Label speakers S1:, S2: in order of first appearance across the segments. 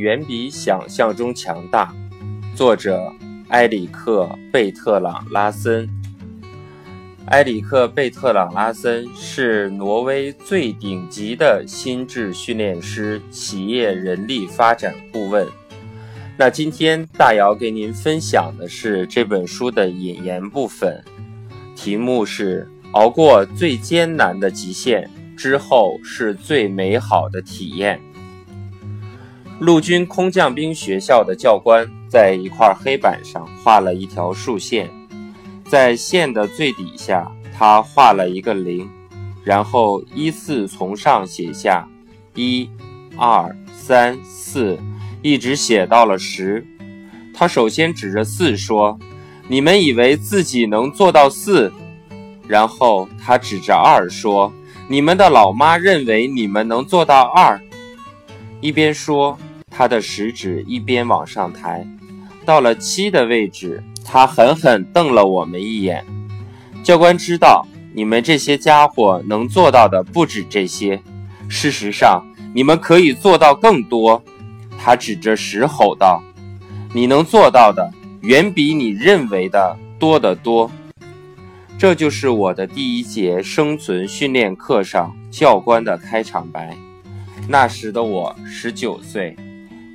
S1: 远比想象中强大。作者：埃里克·贝特朗拉森。埃里克·贝特朗拉森是挪威最顶级的心智训练师、企业人力发展顾问。那今天大姚给您分享的是这本书的引言部分，题目是“熬过最艰难的极限之后是最美好的体验”。陆军空降兵学校的教官在一块黑板上画了一条竖线，在线的最底下，他画了一个零，然后依次从上写下一、二、三、四，一直写到了十。他首先指着四说：“你们以为自己能做到四？”然后他指着二说：“你们的老妈认为你们能做到二。”一边说。他的食指一边往上抬，到了七的位置，他狠狠瞪了我们一眼。教官知道你们这些家伙能做到的不止这些，事实上，你们可以做到更多。他指着石吼道：“你能做到的远比你认为的多得多。”这就是我的第一节生存训练课上教官的开场白。那时的我十九岁。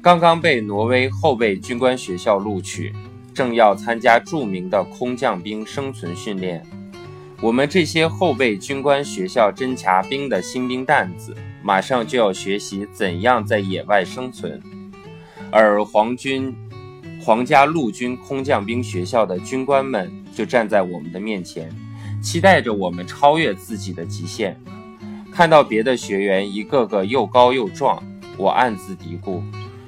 S1: 刚刚被挪威后备军官学校录取，正要参加著名的空降兵生存训练。我们这些后备军官学校侦察兵的新兵蛋子，马上就要学习怎样在野外生存。而皇军、皇家陆军空降兵学校的军官们就站在我们的面前，期待着我们超越自己的极限。看到别的学员一个个又高又壮，我暗自嘀咕。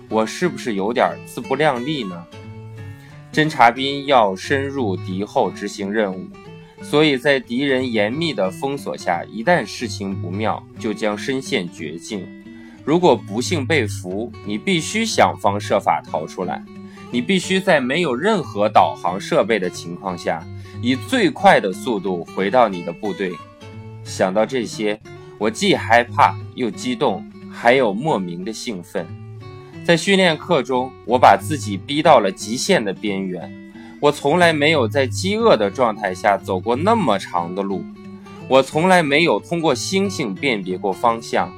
S1: 我是不是有点自不量力呢？侦察兵要深入敌后执行任务，所以在敌人严密的封锁下，一旦事情不妙，就将身陷绝境。如果不幸被俘，你必须想方设法逃出来。你必须在没有任何导航设备的情况下，以最快的速度回到你的部队。想到这些，我既害怕又激动，还有莫名的兴奋。在训练课中，我把自己逼到了极限的边缘。我从来没有在饥饿的状态下走过那么长的路。我从来没有通过星星辨别过方向。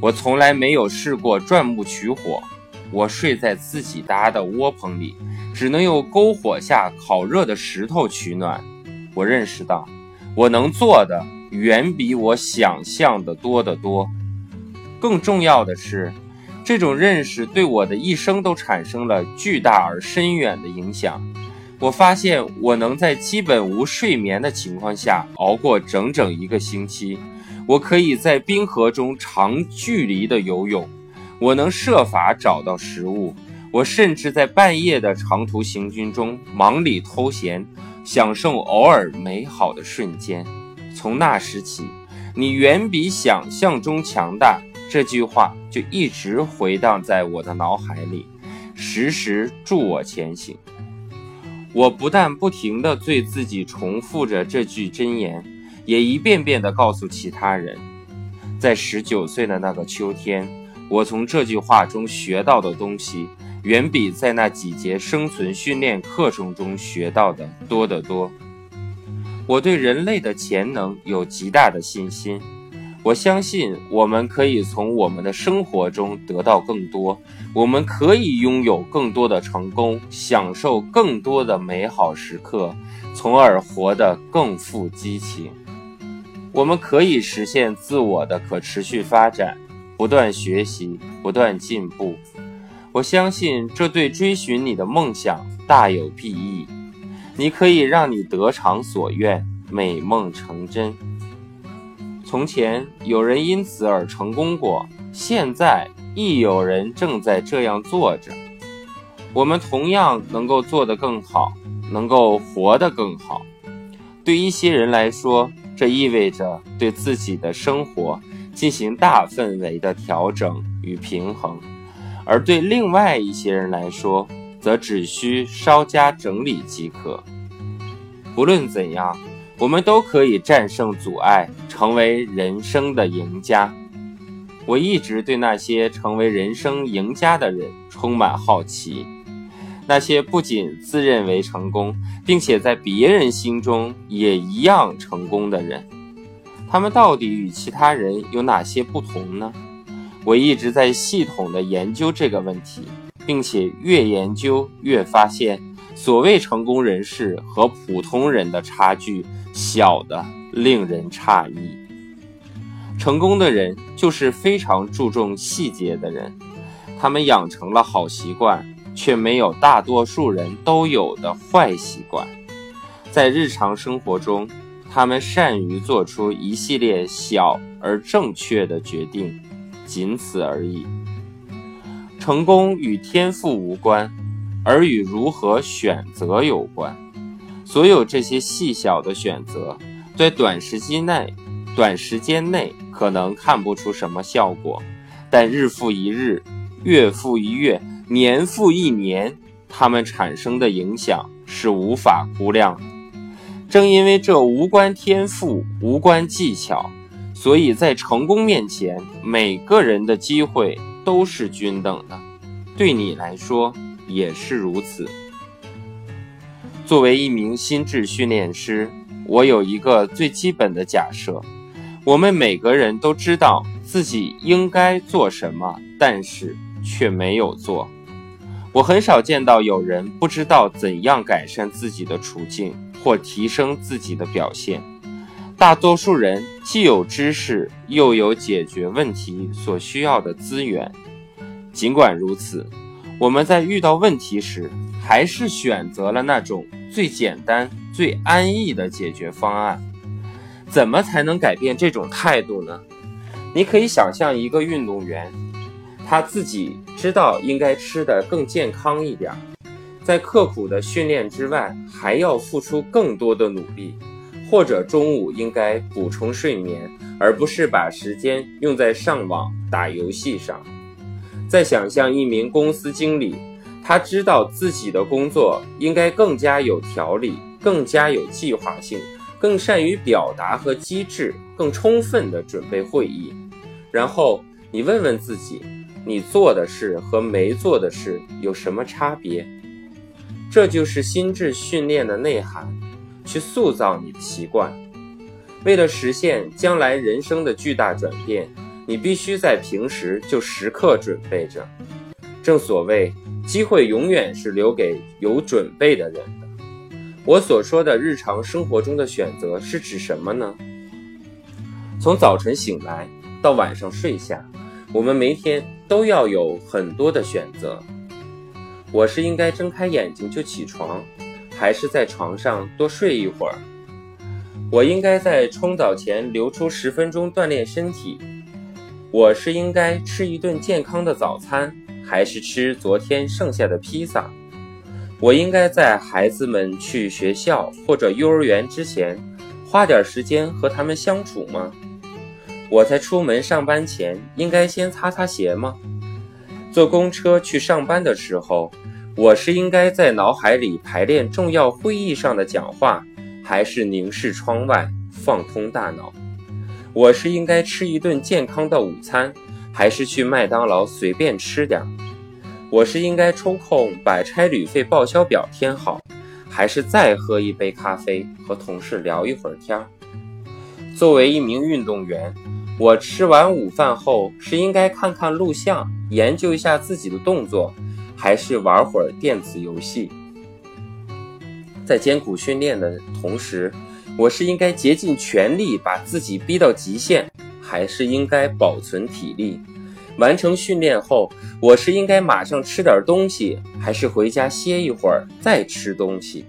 S1: 我从来没有试过钻木取火。我睡在自己搭的窝棚里，只能用篝火下烤热的石头取暖。我认识到，我能做的远比我想象的多得多。更重要的是。这种认识对我的一生都产生了巨大而深远的影响。我发现我能在基本无睡眠的情况下熬过整整一个星期。我可以在冰河中长距离的游泳。我能设法找到食物。我甚至在半夜的长途行军中忙里偷闲，享受偶尔美好的瞬间。从那时起，你远比想象中强大。这句话就一直回荡在我的脑海里，时时助我前行。我不但不停地对自己重复着这句箴言，也一遍遍地告诉其他人。在十九岁的那个秋天，我从这句话中学到的东西，远比在那几节生存训练课程中学到的多得多。我对人类的潜能有极大的信心。我相信我们可以从我们的生活中得到更多，我们可以拥有更多的成功，享受更多的美好时刻，从而活得更富激情。我们可以实现自我的可持续发展，不断学习，不断进步。我相信这对追寻你的梦想大有裨益。你可以让你得偿所愿，美梦成真。从前有人因此而成功过，现在亦有人正在这样做着。我们同样能够做得更好，能够活得更好。对一些人来说，这意味着对自己的生活进行大范围的调整与平衡；而对另外一些人来说，则只需稍加整理即可。不论怎样。我们都可以战胜阻碍，成为人生的赢家。我一直对那些成为人生赢家的人充满好奇。那些不仅自认为成功，并且在别人心中也一样成功的人，他们到底与其他人有哪些不同呢？我一直在系统的研究这个问题，并且越研究越发现，所谓成功人士和普通人的差距小的令人诧异。成功的人就是非常注重细节的人，他们养成了好习惯，却没有大多数人都有的坏习惯。在日常生活中，他们善于做出一系列小而正确的决定，仅此而已。成功与天赋无关，而与如何选择有关。所有这些细小的选择，在短时间内。短时间内可能看不出什么效果，但日复一日、月复一月、年复一年，它们产生的影响是无法估量的。正因为这无关天赋、无关技巧，所以在成功面前，每个人的机会都是均等的。对你来说也是如此。作为一名心智训练师，我有一个最基本的假设。我们每个人都知道自己应该做什么，但是却没有做。我很少见到有人不知道怎样改善自己的处境或提升自己的表现。大多数人既有知识，又有解决问题所需要的资源。尽管如此，我们在遇到问题时，还是选择了那种最简单、最安逸的解决方案。怎么才能改变这种态度呢？你可以想象一个运动员，他自己知道应该吃的更健康一点，在刻苦的训练之外，还要付出更多的努力，或者中午应该补充睡眠，而不是把时间用在上网打游戏上。再想象一名公司经理，他知道自己的工作应该更加有条理，更加有计划性。更善于表达和机智，更充分地准备会议。然后你问问自己，你做的事和没做的事有什么差别？这就是心智训练的内涵，去塑造你的习惯。为了实现将来人生的巨大转变，你必须在平时就时刻准备着。正所谓，机会永远是留给有准备的人的。我所说的日常生活中的选择是指什么呢？从早晨醒来到晚上睡下，我们每天都要有很多的选择。我是应该睁开眼睛就起床，还是在床上多睡一会儿？我应该在冲澡前留出十分钟锻炼身体。我是应该吃一顿健康的早餐，还是吃昨天剩下的披萨？我应该在孩子们去学校或者幼儿园之前，花点时间和他们相处吗？我在出门上班前应该先擦擦鞋吗？坐公车去上班的时候，我是应该在脑海里排练重要会议上的讲话，还是凝视窗外放空大脑？我是应该吃一顿健康的午餐，还是去麦当劳随便吃点儿？我是应该抽空把差旅费报销表填好，还是再喝一杯咖啡和同事聊一会儿天儿？作为一名运动员，我吃完午饭后是应该看看录像，研究一下自己的动作，还是玩会儿电子游戏？在艰苦训练的同时，我是应该竭尽全力把自己逼到极限，还是应该保存体力？完成训练后，我是应该马上吃点东西，还是回家歇一会儿再吃东西？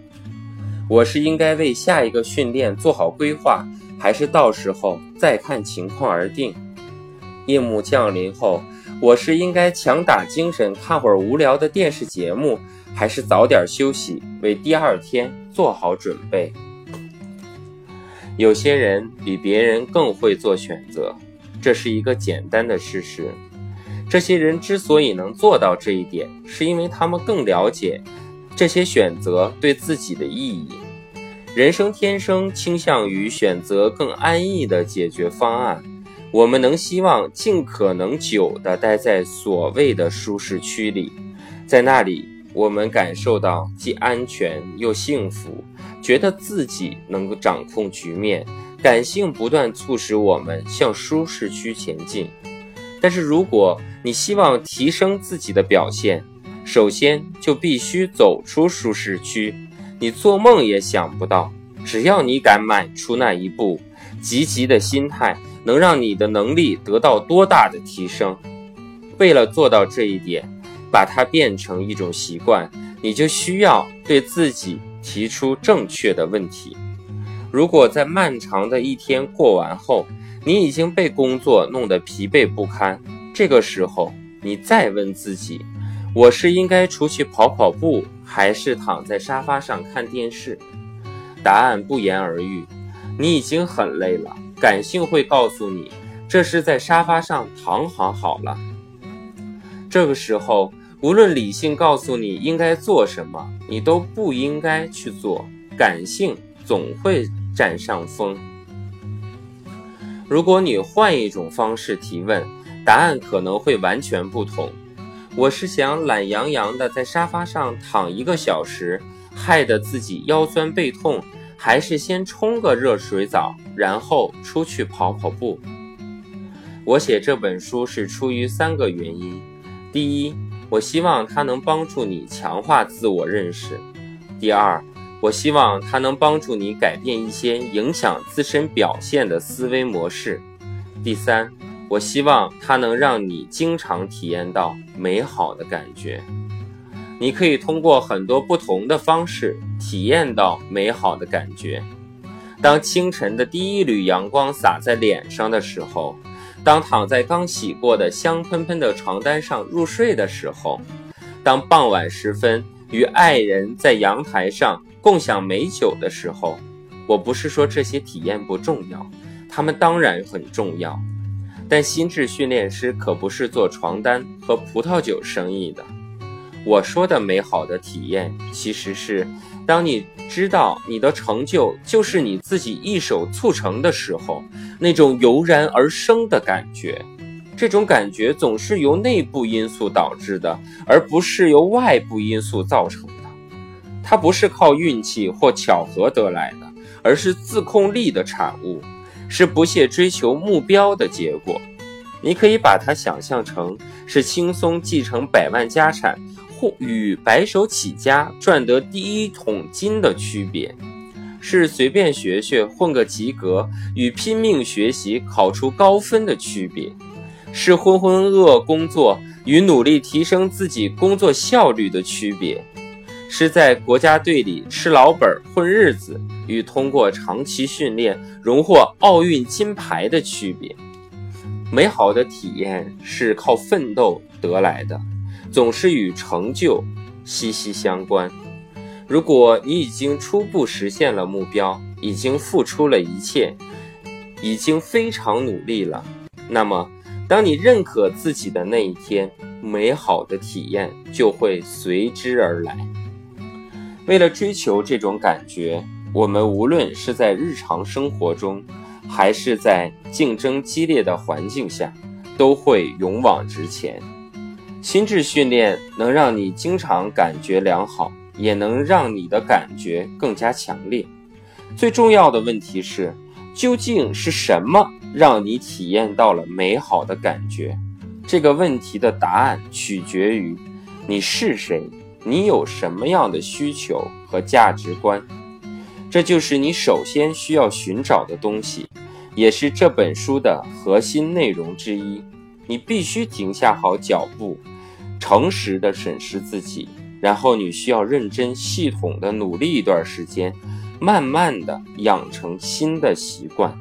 S1: 我是应该为下一个训练做好规划，还是到时候再看情况而定？夜幕降临后，我是应该强打精神看会儿无聊的电视节目，还是早点休息，为第二天做好准备？有些人比别人更会做选择，这是一个简单的事实。这些人之所以能做到这一点，是因为他们更了解这些选择对自己的意义。人生天生倾向于选择更安逸的解决方案，我们能希望尽可能久地待在所谓的舒适区里，在那里，我们感受到既安全又幸福，觉得自己能够掌控局面，感性不断促使我们向舒适区前进。但是，如果你希望提升自己的表现，首先就必须走出舒适区。你做梦也想不到，只要你敢迈出那一步，积极的心态能让你的能力得到多大的提升。为了做到这一点，把它变成一种习惯，你就需要对自己提出正确的问题。如果在漫长的一天过完后，你已经被工作弄得疲惫不堪，这个时候你再问自己。我是应该出去跑跑步，还是躺在沙发上看电视？答案不言而喻。你已经很累了，感性会告诉你，这是在沙发上躺好好了。这个时候，无论理性告诉你应该做什么，你都不应该去做。感性总会占上风。如果你换一种方式提问，答案可能会完全不同。我是想懒洋洋的在沙发上躺一个小时，害得自己腰酸背痛，还是先冲个热水澡，然后出去跑跑步？我写这本书是出于三个原因：第一，我希望它能帮助你强化自我认识；第二，我希望它能帮助你改变一些影响自身表现的思维模式；第三。我希望它能让你经常体验到美好的感觉。你可以通过很多不同的方式体验到美好的感觉。当清晨的第一缕阳光洒在脸上的时候，当躺在刚洗过的香喷喷的床单上入睡的时候，当傍晚时分与爱人在阳台上共享美酒的时候，我不是说这些体验不重要，它们当然很重要。但心智训练师可不是做床单和葡萄酒生意的。我说的美好的体验，其实是当你知道你的成就就是你自己一手促成的时候，那种油然而生的感觉。这种感觉总是由内部因素导致的，而不是由外部因素造成的。它不是靠运气或巧合得来的，而是自控力的产物。是不懈追求目标的结果，你可以把它想象成是轻松继承百万家产，与白手起家赚得第一桶金的区别，是随便学学混个及格，与拼命学习考出高分的区别，是浑浑噩噩工作与努力提升自己工作效率的区别。是在国家队里吃老本混日子，与通过长期训练荣获奥运金牌的区别。美好的体验是靠奋斗得来的，总是与成就息息相关。如果你已经初步实现了目标，已经付出了一切，已经非常努力了，那么当你认可自己的那一天，美好的体验就会随之而来。为了追求这种感觉，我们无论是在日常生活中，还是在竞争激烈的环境下，都会勇往直前。心智训练能让你经常感觉良好，也能让你的感觉更加强烈。最重要的问题是，究竟是什么让你体验到了美好的感觉？这个问题的答案取决于你是谁。你有什么样的需求和价值观？这就是你首先需要寻找的东西，也是这本书的核心内容之一。你必须停下好脚步，诚实的审视自己，然后你需要认真系统的努力一段时间，慢慢的养成新的习惯。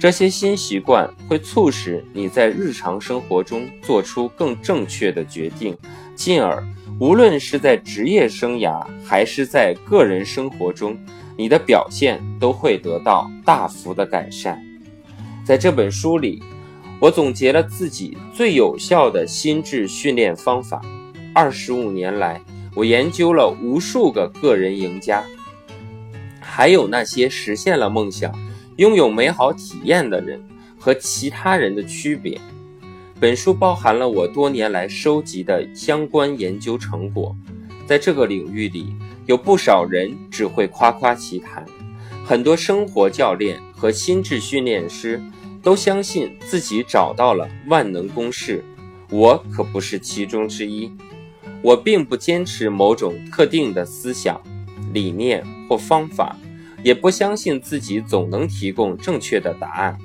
S1: 这些新习惯会促使你在日常生活中做出更正确的决定，进而。无论是在职业生涯还是在个人生活中，你的表现都会得到大幅的改善。在这本书里，我总结了自己最有效的心智训练方法。二十五年来，我研究了无数个个人赢家，还有那些实现了梦想、拥有美好体验的人，和其他人的区别。本书包含了我多年来收集的相关研究成果，在这个领域里，有不少人只会夸夸其谈，很多生活教练和心智训练师都相信自己找到了万能公式，我可不是其中之一。我并不坚持某种特定的思想、理念或方法，也不相信自己总能提供正确的答案。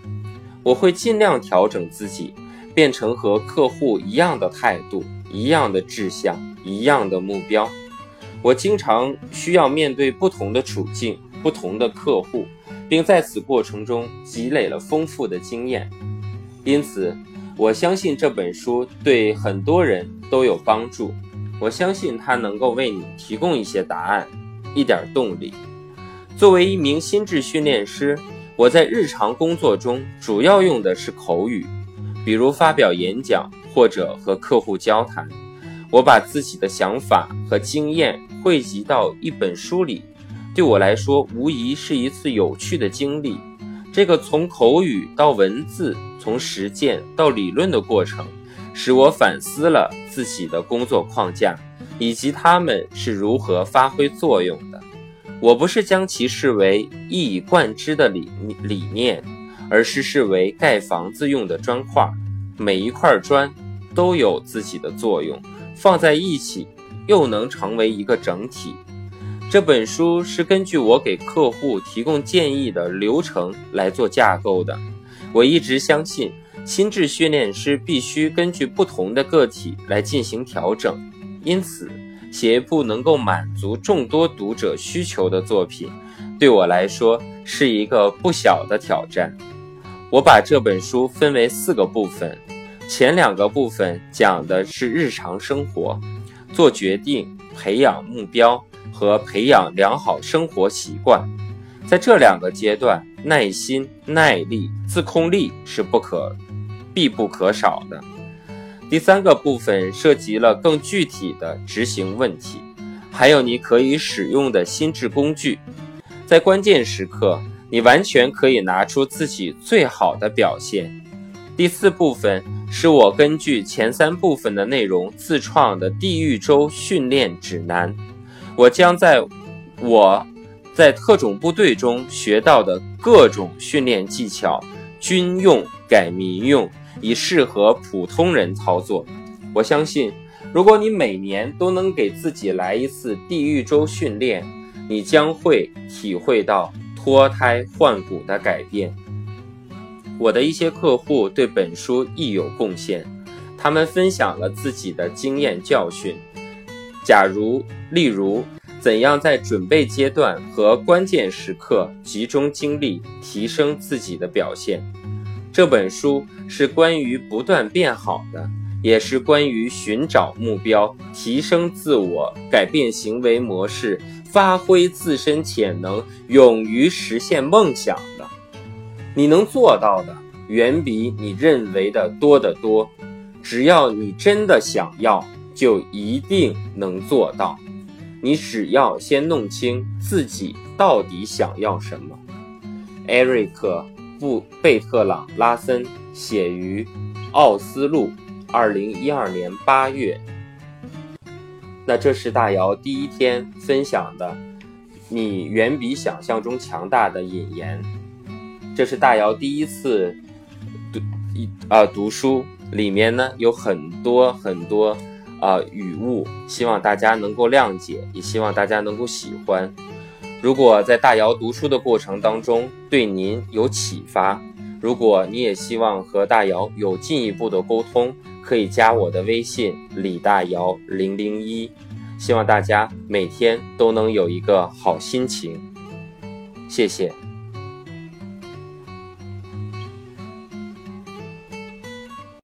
S1: 我会尽量调整自己，变成和客户一样的态度、一样的志向、一样的目标。我经常需要面对不同的处境、不同的客户，并在此过程中积累了丰富的经验。因此，我相信这本书对很多人都有帮助。我相信它能够为你提供一些答案，一点动力。作为一名心智训练师，我在日常工作中主要用的是口语，比如发表演讲或者和客户交谈。我把自己的想法和经验汇集到一本书里，对我来说无疑是一次有趣的经历。这个从口语到文字，从实践到理论的过程。使我反思了自己的工作框架，以及他们是如何发挥作用的。我不是将其视为一以贯之的理理念，而是视为盖房子用的砖块，每一块砖都有自己的作用，放在一起又能成为一个整体。这本书是根据我给客户提供建议的流程来做架构的。我一直相信。心智训练师必须根据不同的个体来进行调整，因此，写一部能够满足众多读者需求的作品，对我来说是一个不小的挑战。我把这本书分为四个部分，前两个部分讲的是日常生活、做决定、培养目标和培养良好生活习惯。在这两个阶段，耐心、耐力、自控力是不可。必不可少的。第三个部分涉及了更具体的执行问题，还有你可以使用的心智工具。在关键时刻，你完全可以拿出自己最好的表现。第四部分是我根据前三部分的内容自创的地狱周训练指南。我将在我在特种部队中学到的各种训练技巧，军用改民用。以适合普通人操作。我相信，如果你每年都能给自己来一次地狱周训练，你将会体会到脱胎换骨的改变。我的一些客户对本书亦有贡献，他们分享了自己的经验教训。假如，例如，怎样在准备阶段和关键时刻集中精力，提升自己的表现。这本书是关于不断变好的，也是关于寻找目标、提升自我、改变行为模式、发挥自身潜能、勇于实现梦想的。你能做到的，远比你认为的多得多。只要你真的想要，就一定能做到。你只要先弄清自己到底想要什么。艾瑞克。布贝特朗拉森写于奥斯陆，二零一二年八月。那这是大姚第一天分享的，你远比想象中强大的引言。这是大姚第一次读一啊读书，里面呢有很多很多啊语误，希望大家能够谅解，也希望大家能够喜欢。如果在大姚读书的过程当中对您有启发，如果你也希望和大姚有进一步的沟通，可以加我的微信李大姚零零一。希望大家每天都能有一个好心情，谢谢。